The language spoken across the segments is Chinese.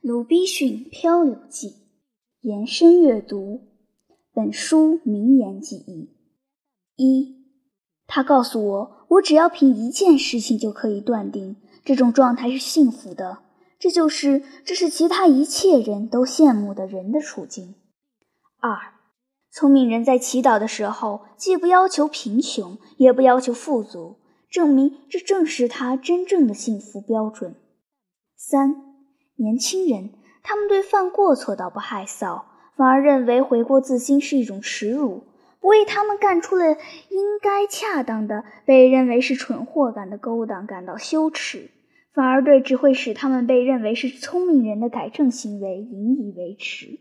鲁滨逊漂流记延伸阅读本书名言记忆一，他告诉我，我只要凭一件事情就可以断定这种状态是幸福的，这就是这是其他一切人都羡慕的人的处境。二，聪明人在祈祷的时候，既不要求贫穷，也不要求富足，证明这正是他真正的幸福标准。三。年轻人，他们对犯过错倒不害臊，反而认为悔过自新是一种耻辱，不为他们干出了应该恰当的、被认为是蠢货干的勾当感到羞耻，反而对只会使他们被认为是聪明人的改正行为引以为耻。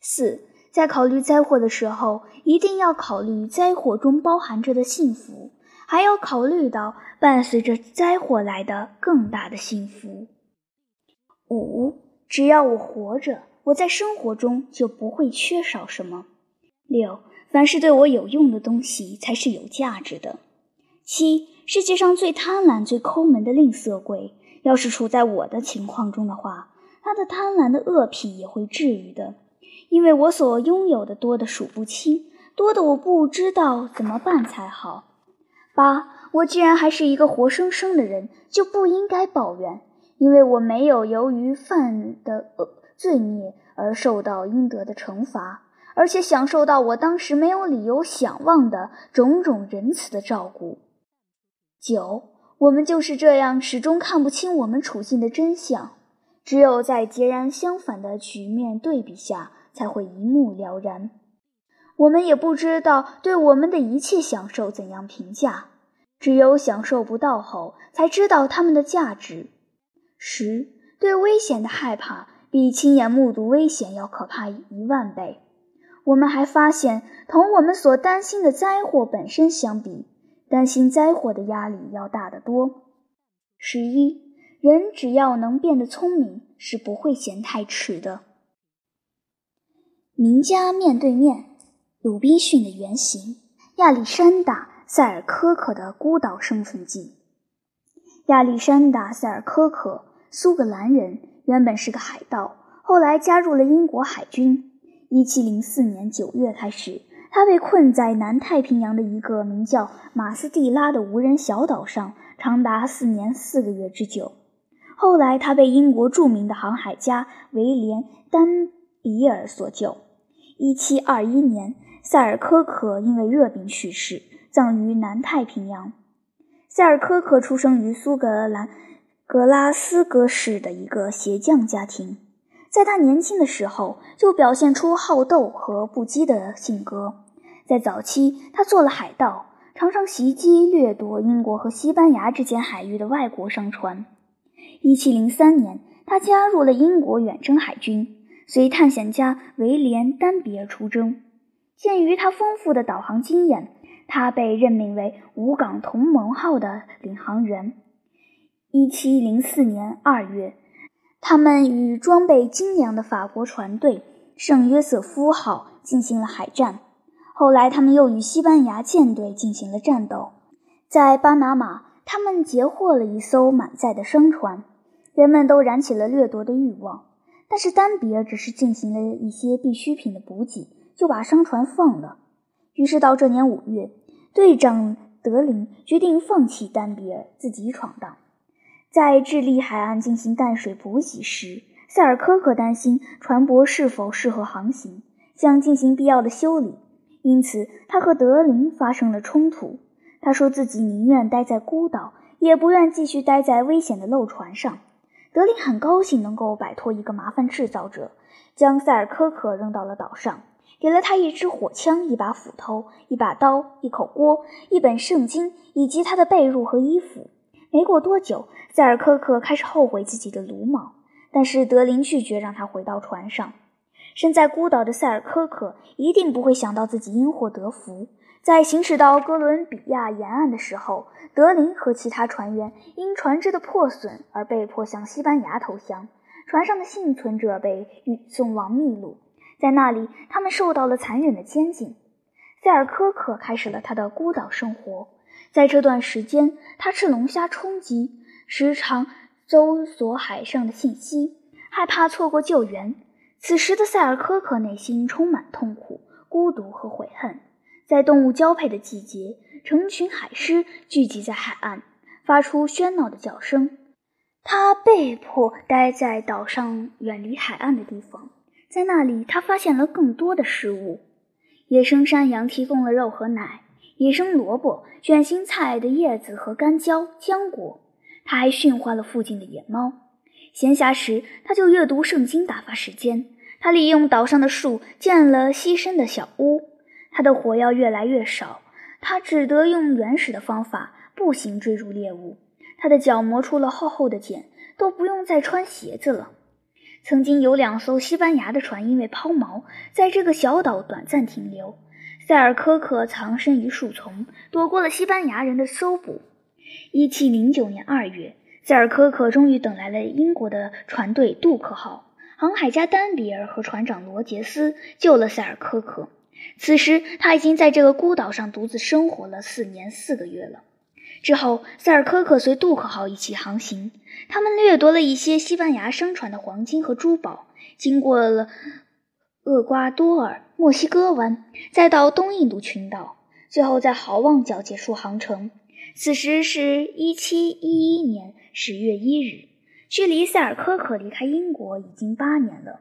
四，在考虑灾祸的时候，一定要考虑灾祸中包含着的幸福，还要考虑到伴随着灾祸来的更大的幸福。五，只要我活着，我在生活中就不会缺少什么。六，凡是对我有用的东西才是有价值的。七，世界上最贪婪、最抠门的吝啬鬼，要是处在我的情况中的话，他的贪婪的恶癖也会治愈的，因为我所拥有的多的数不清，多的我不知道怎么办才好。八，我既然还是一个活生生的人，就不应该抱怨。因为我没有由于犯的恶罪孽而受到应得的惩罚，而且享受到我当时没有理由想望的种种仁慈的照顾。九，我们就是这样始终看不清我们处境的真相，只有在截然相反的局面对比下，才会一目了然。我们也不知道对我们的一切享受怎样评价，只有享受不到后，才知道它们的价值。十对危险的害怕比亲眼目睹危险要可怕一万倍。我们还发现，同我们所担心的灾祸本身相比，担心灾祸的压力要大得多。十一人只要能变得聪明，是不会嫌太迟的。名家面对面，鲁滨逊的原型，亚历山大·塞尔科克的孤岛生存记。亚历山大·塞尔科克。苏格兰人原本是个海盗，后来加入了英国海军。一七零四年九月开始，他被困在南太平洋的一个名叫马斯蒂拉的无人小岛上，长达四年四个月之久。后来，他被英国著名的航海家威廉·丹比尔所救。一七二一年，塞尔科克因为热病去世，葬于南太平洋。塞尔科克出生于苏格兰。格拉斯哥市的一个鞋匠家庭，在他年轻的时候就表现出好斗和不羁的性格。在早期，他做了海盗，常常袭击掠夺英国和西班牙之间海域的外国商船。1703年，他加入了英国远征海军，随探险家威廉·丹比尔出征。鉴于他丰富的导航经验，他被任命为五港同盟号的领航员。一七零四年二月，他们与装备精良的法国船队“圣约瑟夫号”进行了海战。后来，他们又与西班牙舰队进行了战斗。在巴拿马，他们截获了一艘满载的商船，人们都燃起了掠夺的欲望。但是，丹比尔只是进行了一些必需品的补给，就把商船放了。于是，到这年五月，队长德林决定放弃丹比尔，自己闯荡。在智利海岸进行淡水补给时，塞尔科克担心船舶是否适合航行，想进行必要的修理，因此他和德林发生了冲突。他说自己宁愿待在孤岛，也不愿继续待在危险的漏船上。德林很高兴能够摆脱一个麻烦制造者，将塞尔科克扔到了岛上，给了他一支火枪、一把斧头、一把刀、一口锅、一本圣经以及他的被褥和衣服。没过多久，塞尔科克开始后悔自己的鲁莽，但是德林拒绝让他回到船上。身在孤岛的塞尔科克一定不会想到自己因祸得福。在行驶到哥伦比亚沿岸的时候，德林和其他船员因船只的破损而被迫向西班牙投降。船上的幸存者被运送往秘鲁，在那里他们受到了残忍的监禁。塞尔科克开始了他的孤岛生活。在这段时间，他吃龙虾充饥，时常搜索海上的信息，害怕错过救援。此时的塞尔科克内心充满痛苦、孤独和悔恨。在动物交配的季节，成群海狮聚集在海岸，发出喧闹的叫声。他被迫待在岛上远离海岸的地方，在那里，他发现了更多的食物：野生山羊提供了肉和奶，野生萝卜、卷心菜的叶子和干椒、浆果。他还驯化了附近的野猫。闲暇时，他就阅读圣经打发时间。他利用岛上的树建了栖身的小屋。他的火药越来越少，他只得用原始的方法步行追逐猎物。他的脚磨出了厚厚的茧，都不用再穿鞋子了。曾经有两艘西班牙的船因为抛锚，在这个小岛短暂停留。塞尔科克藏身于树丛，躲过了西班牙人的搜捕。一七零九年二月。塞尔科克终于等来了英国的船队“杜克号”，航海家丹比尔和船长罗杰斯救了塞尔科克。此时他已经在这个孤岛上独自生活了四年四个月了。之后，塞尔科克随杜克号一起航行，他们掠夺了一些西班牙商船的黄金和珠宝，经过了厄瓜多尔、墨西哥湾，再到东印度群岛，最后在好望角结束航程。此时是一七一一年十月一日，距离塞尔科克离开英国已经八年了。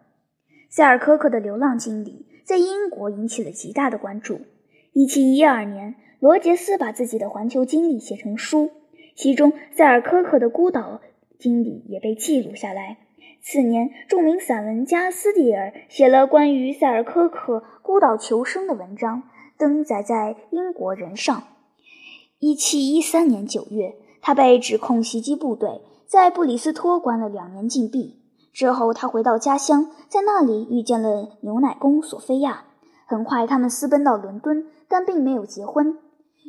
塞尔科克的流浪经历在英国引起了极大的关注。一七一二年，罗杰斯把自己的环球经历写成书，其中塞尔科克的孤岛经历也被记录下来。次年，著名散文家斯蒂尔写了关于塞尔科克孤岛求生的文章，登载在《英国人》上。一七一三年九月，他被指控袭击部队，在布里斯托关了两年禁闭。之后，他回到家乡，在那里遇见了牛奶工索菲亚。很快，他们私奔到伦敦，但并没有结婚。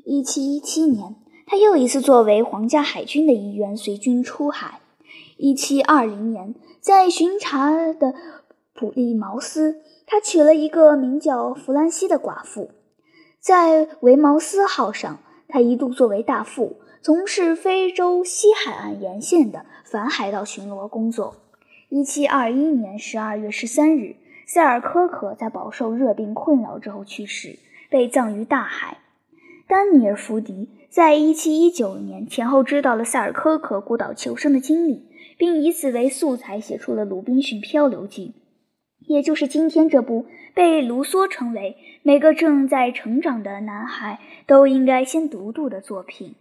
一七一七年，他又一次作为皇家海军的一员随军出海。一七二零年，在巡查的普利茅斯，他娶了一个名叫弗兰西的寡妇，在维茅斯号上。他一度作为大副，从事非洲西海岸沿线的反海盗巡逻工作。一七二一年十二月十三日，塞尔科克在饱受热病困扰之后去世，被葬于大海。丹尼尔·福迪在一七一九年前后知道了塞尔科克孤岛求生的经历，并以此为素材写出了《鲁滨逊漂流记》。也就是今天这部被卢梭称为每个正在成长的男孩都应该先读读的作品。